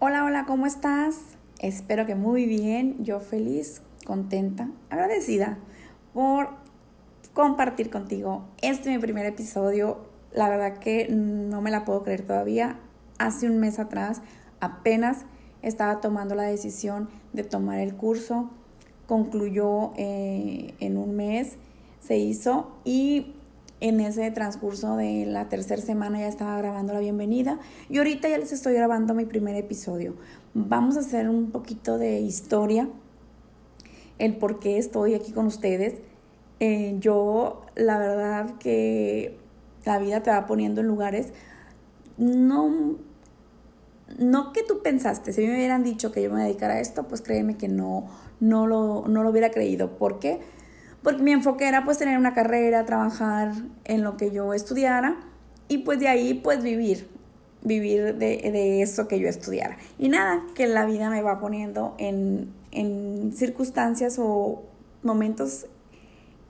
Hola, hola, ¿cómo estás? Espero que muy bien, yo feliz, contenta, agradecida por compartir contigo este mi primer episodio. La verdad que no me la puedo creer todavía. Hace un mes atrás apenas estaba tomando la decisión de tomar el curso. Concluyó eh, en un mes, se hizo y en ese transcurso de la tercera semana ya estaba grabando la bienvenida y ahorita ya les estoy grabando mi primer episodio. Vamos a hacer un poquito de historia, el por qué estoy aquí con ustedes. Eh, yo, la verdad que la vida te va poniendo en lugares, no, no que tú pensaste, si me hubieran dicho que yo me dedicara a esto, pues créeme que no, no, lo, no lo hubiera creído. ¿Por qué? Porque mi enfoque era pues tener una carrera, trabajar en lo que yo estudiara y pues de ahí pues vivir, vivir de, eso que yo estudiara. Y nada, que la vida me va poniendo en, en circunstancias o momentos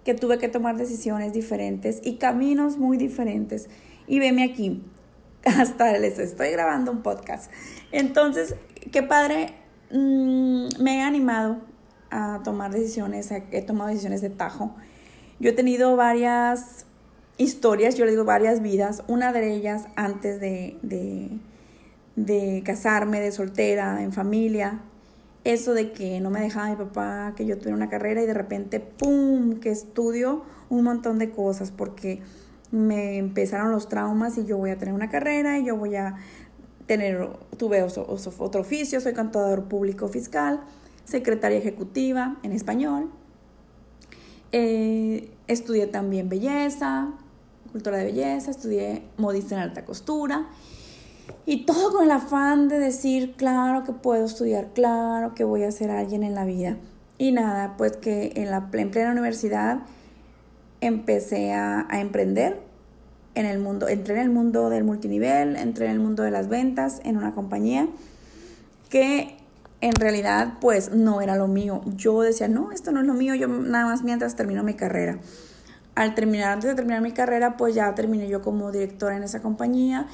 que tuve que tomar decisiones diferentes y caminos muy diferentes. Y veme aquí, hasta les estoy grabando un podcast. Entonces, qué padre, mm, me he animado a tomar decisiones, he tomado decisiones de tajo. Yo he tenido varias historias, yo le digo varias vidas, una de ellas antes de, de, casarme, de soltera, en familia, eso de que no me dejaba mi papá que yo tuviera una carrera y de repente, ¡pum!, que estudio un montón de cosas porque me empezaron los traumas y yo voy a tener una carrera y yo voy a tener, tuve otro oficio, soy contador público fiscal secretaria ejecutiva en español. Eh, estudié también belleza, cultura de belleza, estudié modista en alta costura. Y todo con el afán de decir, claro que puedo estudiar, claro que voy a ser alguien en la vida. Y nada, pues que en la en plena universidad empecé a, a, emprender en el mundo, entré en el mundo del multinivel, entré en el mundo de las ventas en una compañía que en realidad pues no era lo mío. Yo decía, no, esto no es lo mío, yo nada más mientras termino mi carrera. Al terminar, antes de terminar mi carrera, pues ya terminé yo como directora en esa compañía,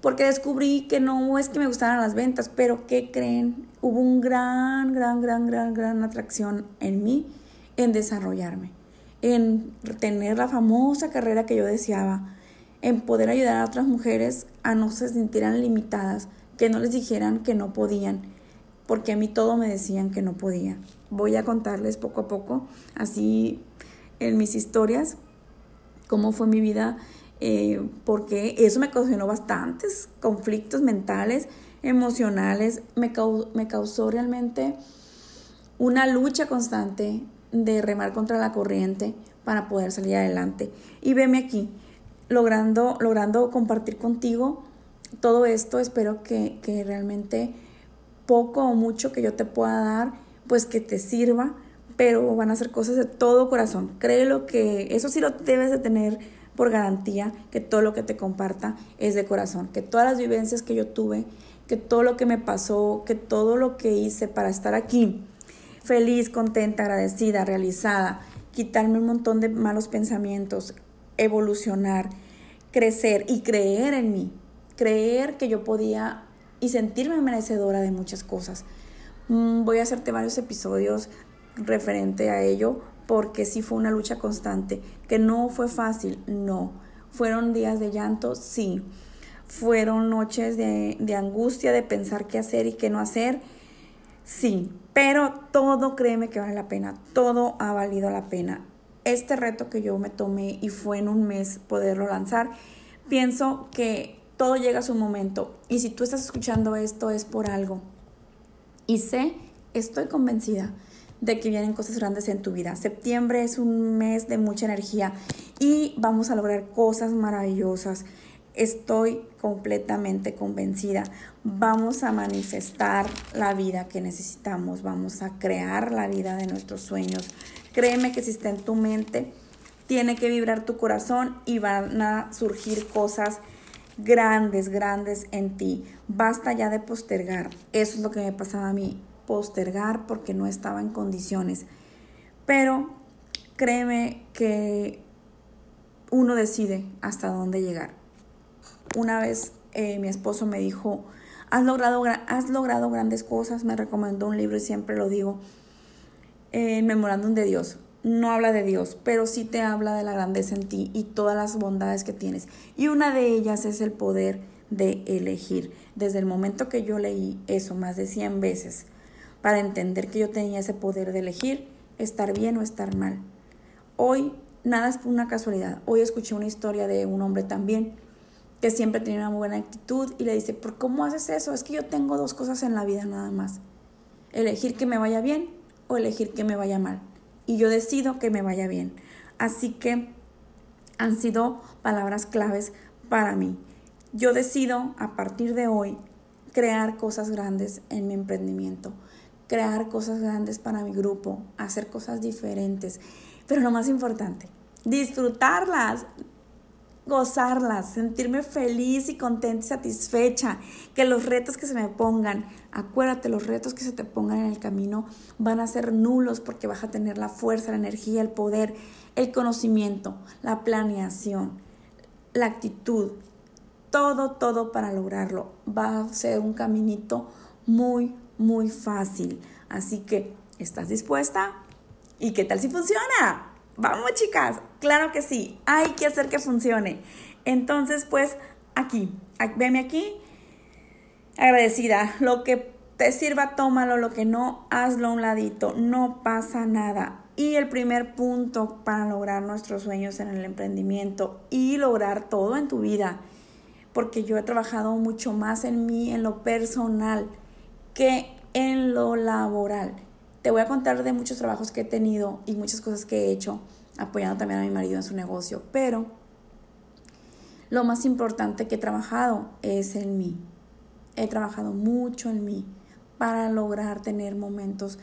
porque descubrí que no es que me gustaran las ventas, pero ¿qué creen? Hubo un gran, gran, gran, gran, gran atracción en mí en desarrollarme, en tener la famosa carrera que yo deseaba, en poder ayudar a otras mujeres a no se sintieran limitadas, que no les dijeran que no podían porque a mí todo me decían que no podía. Voy a contarles poco a poco, así en mis historias, cómo fue mi vida, eh, porque eso me ocasionó bastantes conflictos mentales, emocionales, me, me causó realmente una lucha constante de remar contra la corriente para poder salir adelante. Y veme aquí, logrando, logrando compartir contigo todo esto, espero que, que realmente poco o mucho que yo te pueda dar, pues que te sirva, pero van a ser cosas de todo corazón. Créelo que eso sí lo debes de tener por garantía, que todo lo que te comparta es de corazón, que todas las vivencias que yo tuve, que todo lo que me pasó, que todo lo que hice para estar aquí, feliz, contenta, agradecida, realizada, quitarme un montón de malos pensamientos, evolucionar, crecer y creer en mí, creer que yo podía y sentirme merecedora de muchas cosas. Mm, voy a hacerte varios episodios referente a ello porque sí fue una lucha constante, que no fue fácil, no. Fueron días de llanto, sí. Fueron noches de, de angustia, de pensar qué hacer y qué no hacer, sí. Pero todo, créeme que vale la pena, todo ha valido la pena. Este reto que yo me tomé y fue en un mes poderlo lanzar, pienso que todo llega a su momento. Y si tú estás escuchando esto es por algo. Y sé, estoy convencida de que vienen cosas grandes en tu vida. Septiembre es un mes de mucha energía y vamos a lograr cosas maravillosas. Estoy completamente convencida. Vamos a manifestar la vida que necesitamos. Vamos a crear la vida de nuestros sueños. Créeme que si está en tu mente, tiene que vibrar tu corazón y van a surgir cosas grandes, grandes en ti. Basta ya de postergar. Eso es lo que me pasaba a mí, postergar porque no estaba en condiciones. Pero créeme que uno decide hasta dónde llegar. Una vez eh, mi esposo me dijo has logrado, has logrado grandes cosas, me recomendó un libro y siempre lo digo, en Memorándum de Dios. No habla de Dios, pero sí te habla de la grandeza en ti y todas las bondades que tienes. Y una de ellas es el poder de elegir. Desde el momento que yo leí eso más de 100 veces, para entender que yo tenía ese poder de elegir estar bien o estar mal. Hoy nada es una casualidad. Hoy escuché una historia de un hombre también que siempre tenía una buena actitud y le dice, ¿por cómo haces eso? Es que yo tengo dos cosas en la vida nada más. Elegir que me vaya bien o elegir que me vaya mal. Y yo decido que me vaya bien. Así que han sido palabras claves para mí. Yo decido a partir de hoy crear cosas grandes en mi emprendimiento, crear cosas grandes para mi grupo, hacer cosas diferentes. Pero lo más importante, disfrutarlas, gozarlas, sentirme feliz y contenta y satisfecha, que los retos que se me pongan, acuérdate, los retos que se te pongan en el camino van a ser nulos porque vas a tener la fuerza, la energía, el poder, el conocimiento, la planeación, la actitud, todo, todo para lograrlo. Va a ser un caminito muy, muy fácil. Así que, ¿estás dispuesta? ¿Y qué tal si funciona? Vamos chicas, claro que sí, hay que hacer que funcione. Entonces, pues aquí, veme aquí, agradecida. Lo que te sirva, tómalo, lo que no, hazlo a un ladito, no pasa nada. Y el primer punto para lograr nuestros sueños en el emprendimiento y lograr todo en tu vida, porque yo he trabajado mucho más en mí, en lo personal, que en lo laboral. Te voy a contar de muchos trabajos que he tenido y muchas cosas que he hecho, apoyando también a mi marido en su negocio, pero lo más importante que he trabajado es en mí. He trabajado mucho en mí para lograr tener momentos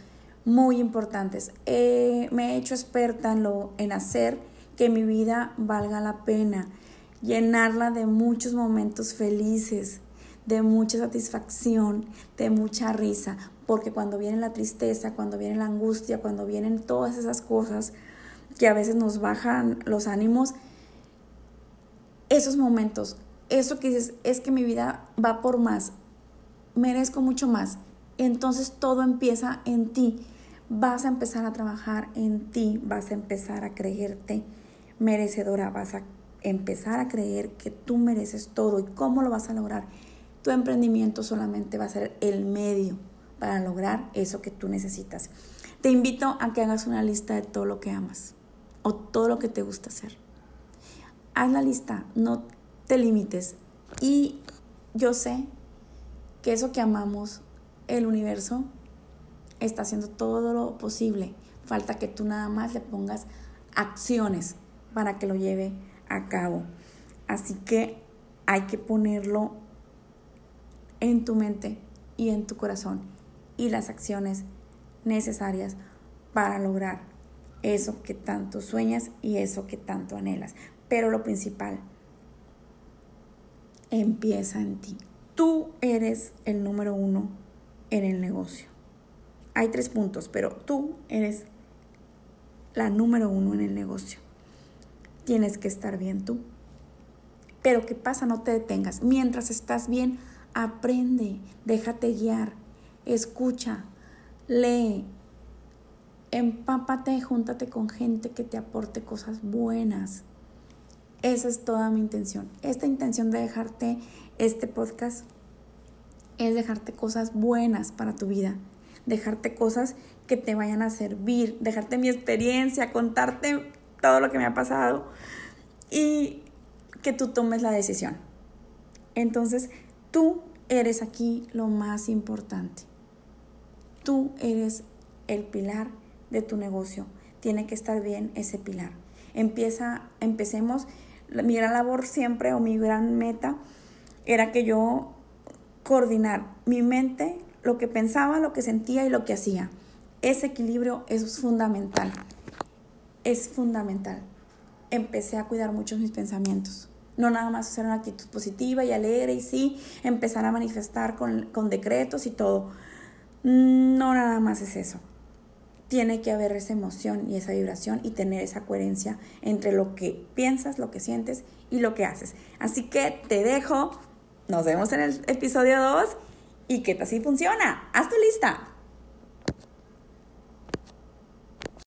muy importantes. me he hecho experta en, hacer que mi vida valga la pena, llenarla de muchos momentos felices, de mucha satisfacción, de mucha risa, porque cuando viene la tristeza, cuando viene la angustia, cuando vienen todas esas cosas que a veces nos bajan los ánimos, esos momentos, eso que dices, es que mi vida va por más, merezco mucho más, entonces todo empieza en ti. Vas a empezar a trabajar en ti, vas a empezar a creerte merecedora, vas a empezar a creer que tú mereces todo y cómo lo vas a lograr. Tu emprendimiento solamente va a ser el medio para lograr eso que tú necesitas. Te invito a que hagas una lista de todo lo que amas o todo lo que te gusta hacer. Haz la lista, no te limites. Y yo sé que eso que amamos, el universo, está haciendo todo lo posible. Falta que tú nada más le pongas acciones para que lo lleve a cabo. Así que hay que ponerlo en tu mente y en tu corazón y las acciones necesarias para lograr eso que tanto sueñas y eso que tanto anhelas. Pero lo principal, empieza en ti. Tú eres el número uno en el negocio. Hay tres puntos, pero tú eres la número uno en el negocio. Tienes que estar bien tú. Pero ¿qué pasa? No te detengas. Mientras estás bien, aprende, déjate guiar, escucha, lee, empápate, júntate con gente que te aporte cosas buenas. Esa es toda mi intención. Esta intención de dejarte este podcast es dejarte cosas buenas para tu vida, dejarte cosas que te vayan a servir, dejarte mi experiencia, contarte todo lo que me ha pasado y que tú tomes la decisión. Entonces, tú eres aquí lo más importante. Tú eres el pilar de tu negocio. Tiene que estar bien ese pilar. Empieza, empecemos. Mi gran labor siempre o mi gran meta era que yo coordinar mi mente, lo que pensaba, lo que sentía y lo que hacía. Ese equilibrio es fundamental. Es fundamental. Empecé a cuidar mucho mis pensamientos. No nada más hacer una actitud positiva y alegre y sí, empezar a manifestar con, con decretos y todo. No nada más es eso tiene que haber esa emoción y esa vibración y tener esa coherencia entre lo que piensas, lo que sientes y lo que haces. Así que te dejo, nos vemos en el episodio 2 ¿Y qué tal si funciona? ¡Haz tu lista!